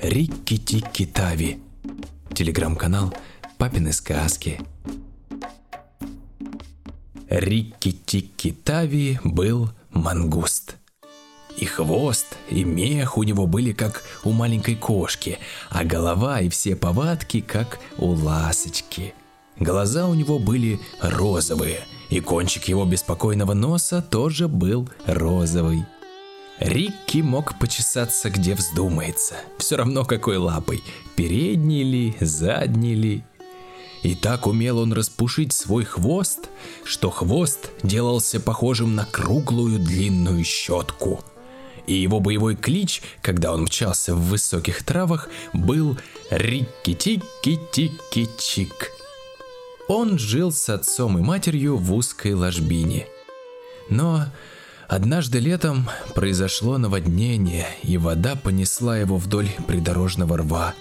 Рикки-тикки-тави. Телеграм-канал «Папины сказки». Рикки-тикки-тави был мангуст. И хвост, и мех у него были как у маленькой кошки, а голова и все повадки как у ласочки. Глаза у него были розовые, и кончик его беспокойного носа тоже был розовый. Рикки мог почесаться где вздумается, все равно какой лапой, передней ли, задней ли. И так умел он распушить свой хвост, что хвост делался похожим на круглую длинную щетку. И его боевой клич, когда он мчался в высоких травах, был «Рикки-тикки-тикки-чик». Он жил с отцом и матерью в узкой ложбине. Но однажды летом произошло наводнение, и вода понесла его вдоль придорожного рва.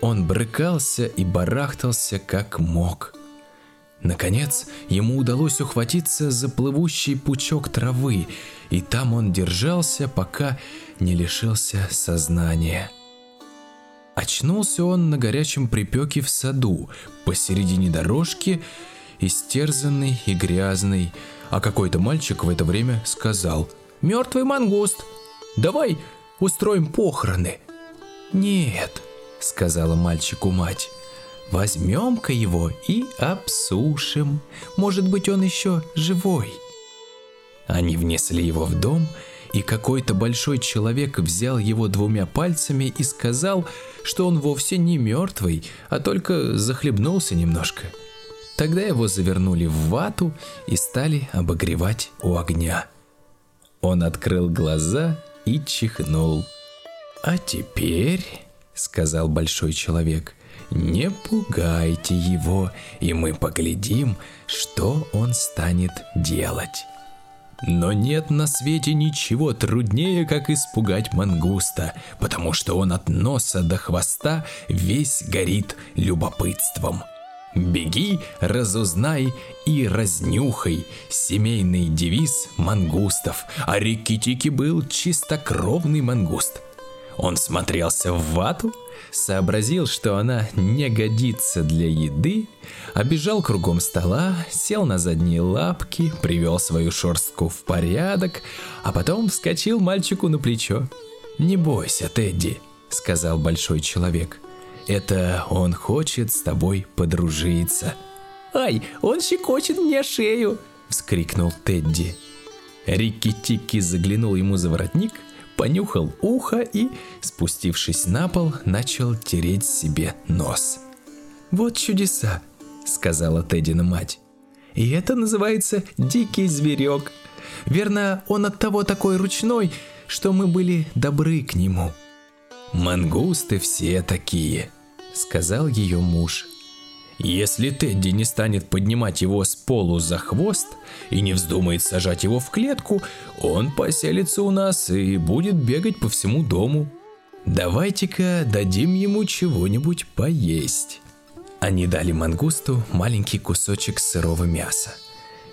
Он брыкался и барахтался как мог. Наконец, ему удалось ухватиться за плывущий пучок травы, и там он держался, пока не лишился сознания. Очнулся он на горячем припеке в саду, посередине дорожки, истерзанный и грязный, а какой-то мальчик в это время сказал «Мертвый мангуст, давай устроим похороны». «Нет», — сказала мальчику мать, «возьмем-ка его и обсушим, может быть он еще живой». Они внесли его в дом и какой-то большой человек взял его двумя пальцами и сказал, что он вовсе не мертвый, а только захлебнулся немножко. Тогда его завернули в вату и стали обогревать у огня. Он открыл глаза и чихнул. «А теперь», — сказал большой человек, — «не пугайте его, и мы поглядим, что он станет делать». Но нет на свете ничего труднее, как испугать мангуста, потому что он от носа до хвоста весь горит любопытством. Беги, разузнай и разнюхай семейный девиз мангустов, а Рикки-Тики был чистокровный мангуст – он смотрелся в вату, сообразил, что она не годится для еды, обежал кругом стола, сел на задние лапки, привел свою шерстку в порядок, а потом вскочил мальчику на плечо. «Не бойся, Тедди», — сказал большой человек. «Это он хочет с тобой подружиться». «Ай, он щекочет мне шею!» — вскрикнул Тедди. Рикки-Тикки заглянул ему за воротник — понюхал ухо и, спустившись на пол, начал тереть себе нос. «Вот чудеса», — сказала Теддина мать. «И это называется дикий зверек. Верно, он от того такой ручной, что мы были добры к нему». «Мангусты все такие», — сказал ее муж. Если Тедди не станет поднимать его с полу за хвост и не вздумает сажать его в клетку, он поселится у нас и будет бегать по всему дому. Давайте-ка дадим ему чего-нибудь поесть. Они дали мангусту маленький кусочек сырого мяса.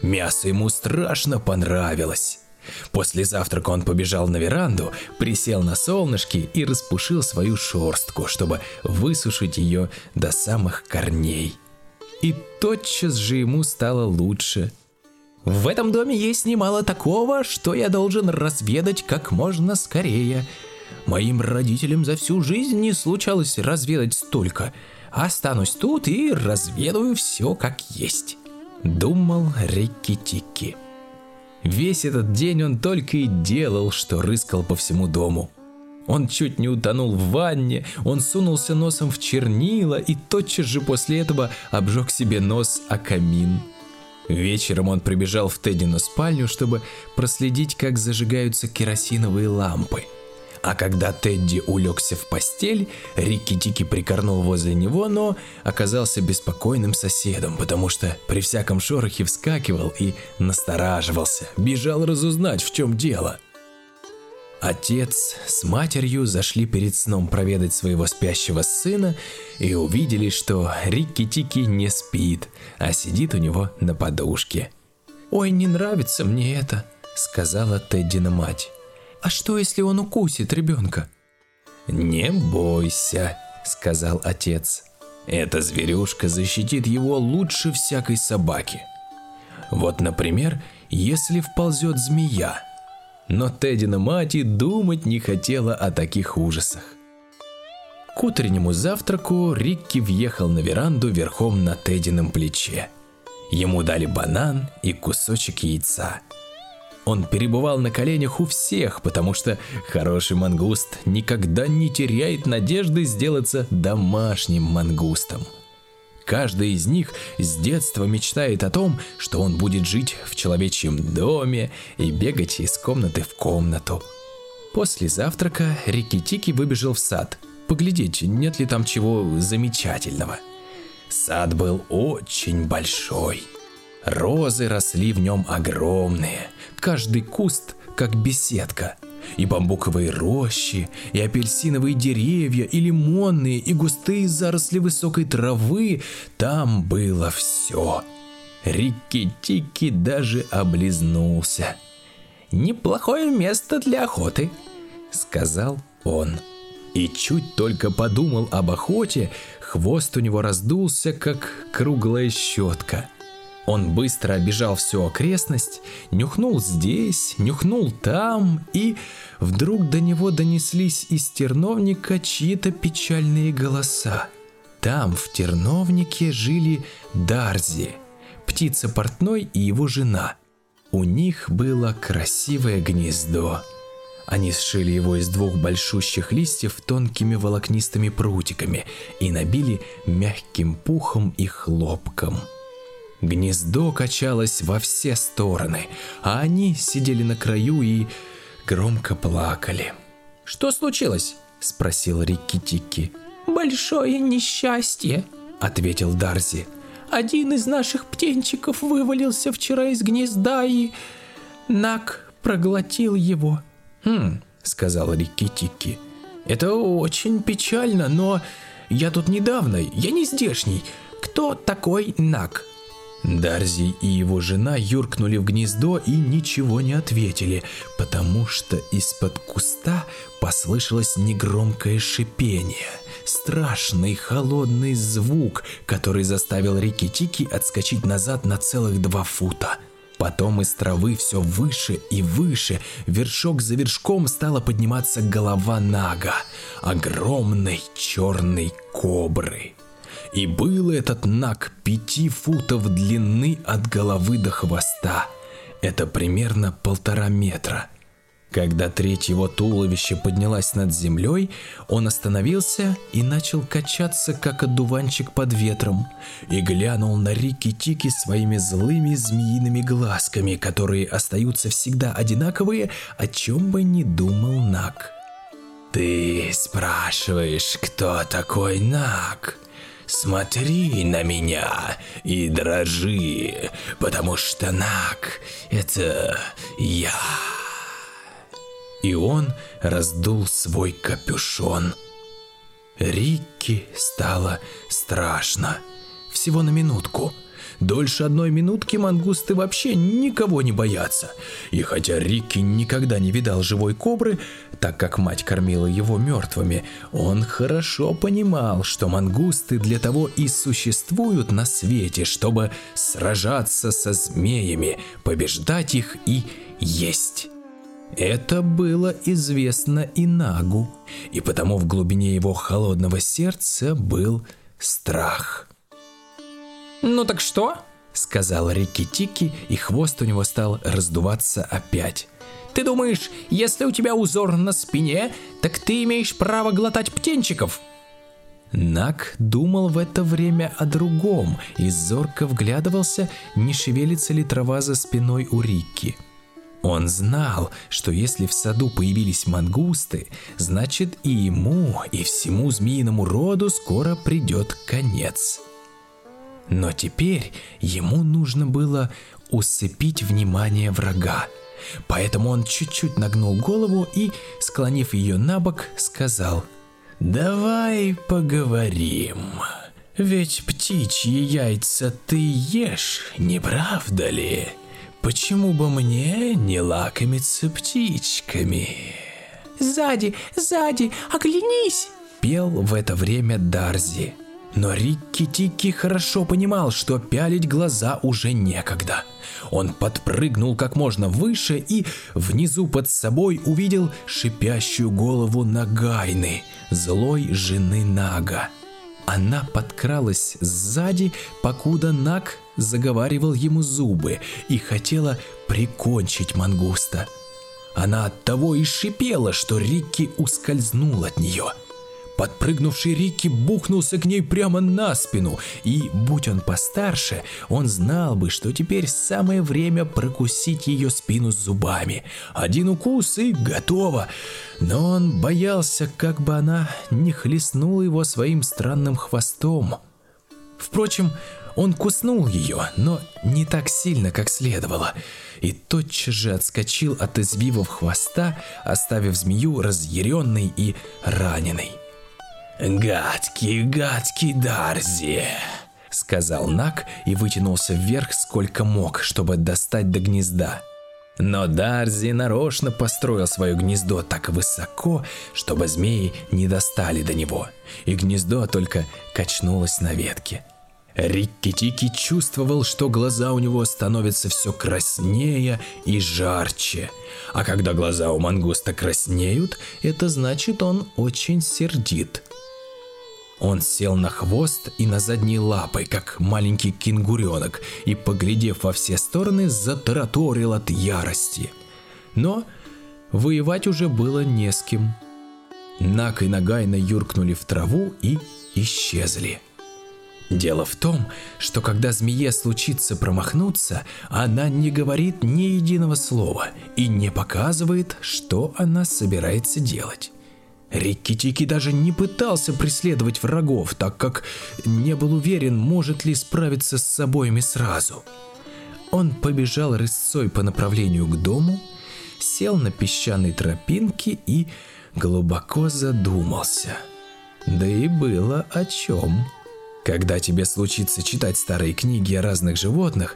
Мясо ему страшно понравилось. После завтрака он побежал на веранду, присел на солнышке и распушил свою шерстку, чтобы высушить ее до самых корней. И тотчас же ему стало лучше. В этом доме есть немало такого, что я должен разведать как можно скорее. Моим родителям за всю жизнь не случалось разведать столько. Останусь тут и разведаю все как есть. Думал Рикки-Тикки. Весь этот день он только и делал, что рыскал по всему дому. Он чуть не утонул в ванне, он сунулся носом в чернила и тотчас же после этого обжег себе нос о камин. Вечером он прибежал в Теддину спальню, чтобы проследить, как зажигаются керосиновые лампы – а когда Тедди улегся в постель, Рикки-Тики прикорнул возле него, но оказался беспокойным соседом, потому что при всяком шорохе вскакивал и настораживался, бежал разузнать, в чем дело. Отец с матерью зашли перед сном проведать своего спящего сына и увидели, что Рикки-Тики не спит, а сидит у него на подушке. «Ой, не нравится мне это», — сказала Теддина мать. А что, если он укусит ребенка? «Не бойся», — сказал отец. «Эта зверюшка защитит его лучше всякой собаки. Вот, например, если вползет змея. Но Теддина мать и думать не хотела о таких ужасах. К утреннему завтраку Рикки въехал на веранду верхом на Теддином плече. Ему дали банан и кусочек яйца. Он перебывал на коленях у всех, потому что хороший мангуст никогда не теряет надежды сделаться домашним мангустом – Каждый из них с детства мечтает о том, что он будет жить в человечьем доме и бегать из комнаты в комнату. После завтрака Рикки-Тики выбежал в сад, поглядеть, нет ли там чего замечательного. Сад был очень большой. Розы росли в нем огромные, каждый куст как беседка – и бамбуковые рощи, и апельсиновые деревья, и лимонные, и густые заросли высокой травы. Там было все. Рикки-тики даже облизнулся. «Неплохое место для охоты», — сказал он. И чуть только подумал об охоте, хвост у него раздулся, как круглая щетка — он быстро обежал всю окрестность, нюхнул здесь, нюхнул там, и вдруг до него донеслись из терновника чьи-то печальные голоса. Там, в терновнике, жили Дарзи, птица портной и его жена. У них было красивое гнездо. Они сшили его из двух большущих листьев тонкими волокнистыми прутиками и набили мягким пухом и хлопком – Гнездо качалось во все стороны, а они сидели на краю и громко плакали. «Что случилось?» – спросил Рикки-Тикки. «Большое несчастье», – ответил Дарзи. «Один из наших птенчиков вывалился вчера из гнезда и... Нак проглотил его». «Хм», – сказал Рикки-Тикки. «Это очень печально, но я тут недавно, я не здешний. Кто такой Нак?» Дарзи и его жена юркнули в гнездо и ничего не ответили, потому что из-под куста послышалось негромкое шипение. Страшный холодный звук, который заставил Рикки-Тики отскочить назад на целых два фута. Потом из травы все выше и выше, вершок за вершком стала подниматься голова Нага, огромной черной кобры. И был этот наг пяти футов длины от головы до хвоста. Это примерно полтора метра. Когда треть его туловища поднялась над землей, он остановился и начал качаться, как одуванчик под ветром, и глянул на Рики-Тики своими злыми змеиными глазками, которые остаются всегда одинаковые, о чем бы ни думал Наг. «Ты спрашиваешь, кто такой Наг?» Смотри на меня и дрожи, потому что Нак — это я. И он раздул свой капюшон. Рикки стало страшно. Всего на минутку — Дольше одной минутки мангусты вообще никого не боятся. И хотя Рикки никогда не видал живой кобры, так как мать кормила его мертвыми, он хорошо понимал, что мангусты для того и существуют на свете, чтобы сражаться со змеями, побеждать их и есть. Это было известно и Нагу, и потому в глубине его холодного сердца был страх. «Ну так что?» – сказал Рикки-Тики, и хвост у него стал раздуваться опять. «Ты думаешь, если у тебя узор на спине, так ты имеешь право глотать птенчиков?» Нак думал в это время о другом и зорко вглядывался, не шевелится ли трава за спиной у Рикки. Он знал, что если в саду появились мангусты, значит и ему, и всему змеиному роду скоро придет конец. Но теперь ему нужно было усыпить внимание врага. Поэтому он чуть-чуть нагнул голову и, склонив ее на бок, сказал «Давай поговорим. Ведь птичьи яйца ты ешь, не правда ли? Почему бы мне не лакомиться птичками?» Сзади, сзади, оглянись!» Пел в это время Дарзи. Но Рикки Тикки хорошо понимал, что пялить глаза уже некогда. Он подпрыгнул как можно выше и внизу под собой увидел шипящую голову Нагайны, злой жены Нага. Она подкралась сзади, покуда Наг заговаривал ему зубы и хотела прикончить мангуста. Она от того и шипела, что Рикки ускользнул от нее – Подпрыгнувший Рикки бухнулся к ней прямо на спину, и, будь он постарше, он знал бы, что теперь самое время прокусить ее спину зубами. Один укус и готово. Но он боялся, как бы она не хлестнула его своим странным хвостом. Впрочем, он куснул ее, но не так сильно, как следовало, и тотчас же отскочил от извивов хвоста, оставив змею разъяренной и раненой. «Гадкий, гадкий Дарзи!» Сказал Нак и вытянулся вверх сколько мог, чтобы достать до гнезда. Но Дарзи нарочно построил свое гнездо так высоко, чтобы змеи не достали до него, и гнездо только качнулось на ветке. Рикки-Тики чувствовал, что глаза у него становятся все краснее и жарче. А когда глаза у мангуста краснеют, это значит он очень сердит. Он сел на хвост и на задние лапы, как маленький кенгуренок, и, поглядев во все стороны, затараторил от ярости. Но воевать уже было не с кем. Нак и Нагайна юркнули в траву и исчезли. Дело в том, что когда змее случится промахнуться, она не говорит ни единого слова и не показывает, что она собирается делать. Рикки-Тики даже не пытался преследовать врагов, так как не был уверен, может ли справиться с обоими сразу. Он побежал рысцой по направлению к дому, сел на песчаной тропинке и глубоко задумался. Да и было о чем. Когда тебе случится читать старые книги о разных животных,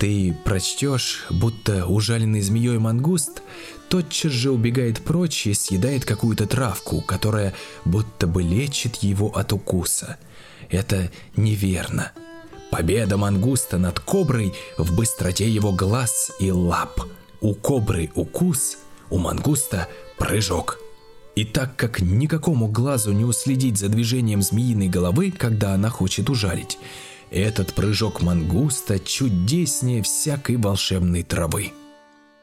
ты прочтешь, будто ужаленный змеей мангуст тотчас же убегает прочь и съедает какую-то травку, которая будто бы лечит его от укуса. Это неверно. Победа мангуста над коброй в быстроте его глаз и лап. У кобры укус, у мангуста прыжок. И так как никакому глазу не уследить за движением змеиной головы, когда она хочет ужалить, этот прыжок мангуста чудеснее всякой волшебной травы.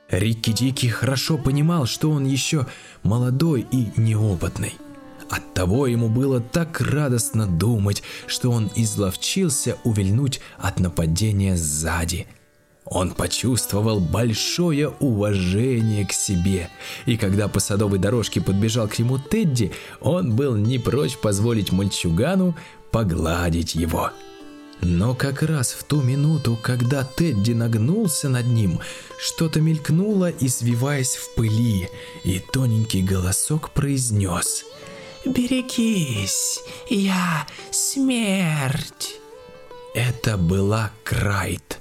Рикки Дики хорошо понимал, что он еще молодой и неопытный. Оттого ему было так радостно думать, что он изловчился увильнуть от нападения сзади. Он почувствовал большое уважение к себе, и когда по садовой дорожке подбежал к нему Тедди, он был не прочь позволить мальчугану погладить его. Но как раз в ту минуту, когда Тедди нагнулся над ним, что-то мелькнуло, извиваясь в пыли, и тоненький голосок произнес «Берегись, я смерть!» Это была Крайт,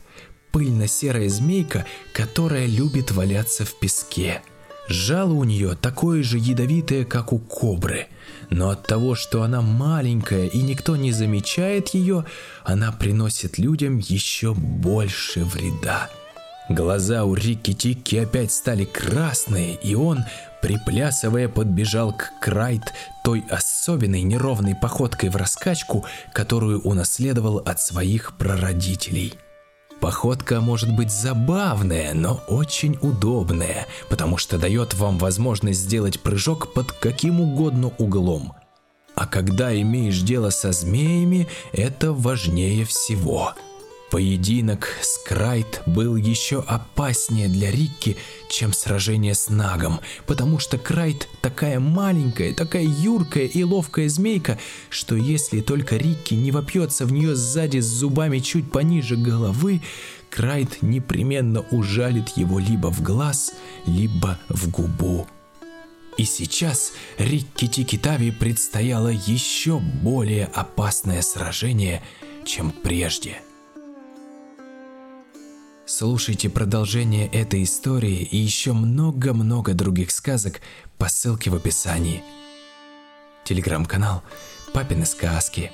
пыльно-серая змейка, которая любит валяться в песке. Жало у нее такое же ядовитое, как у кобры – но от того, что она маленькая и никто не замечает ее, она приносит людям еще больше вреда. Глаза у Рикки Тикки опять стали красные, и он, приплясывая, подбежал к Крайт той особенной неровной походкой в раскачку, которую унаследовал от своих прародителей. Походка может быть забавная, но очень удобная, потому что дает вам возможность сделать прыжок под каким угодно углом. А когда имеешь дело со змеями, это важнее всего – Поединок с Крайт был еще опаснее для Рикки, чем сражение с Нагом, потому что Крайт такая маленькая, такая юркая и ловкая змейка, что если только Рикки не вопьется в нее сзади с зубами чуть пониже головы, Крайт непременно ужалит его либо в глаз, либо в губу. И сейчас Рикки Тикитави предстояло еще более опасное сражение, чем прежде – Слушайте продолжение этой истории и еще много-много других сказок по ссылке в описании. Телеграм-канал «Папины сказки».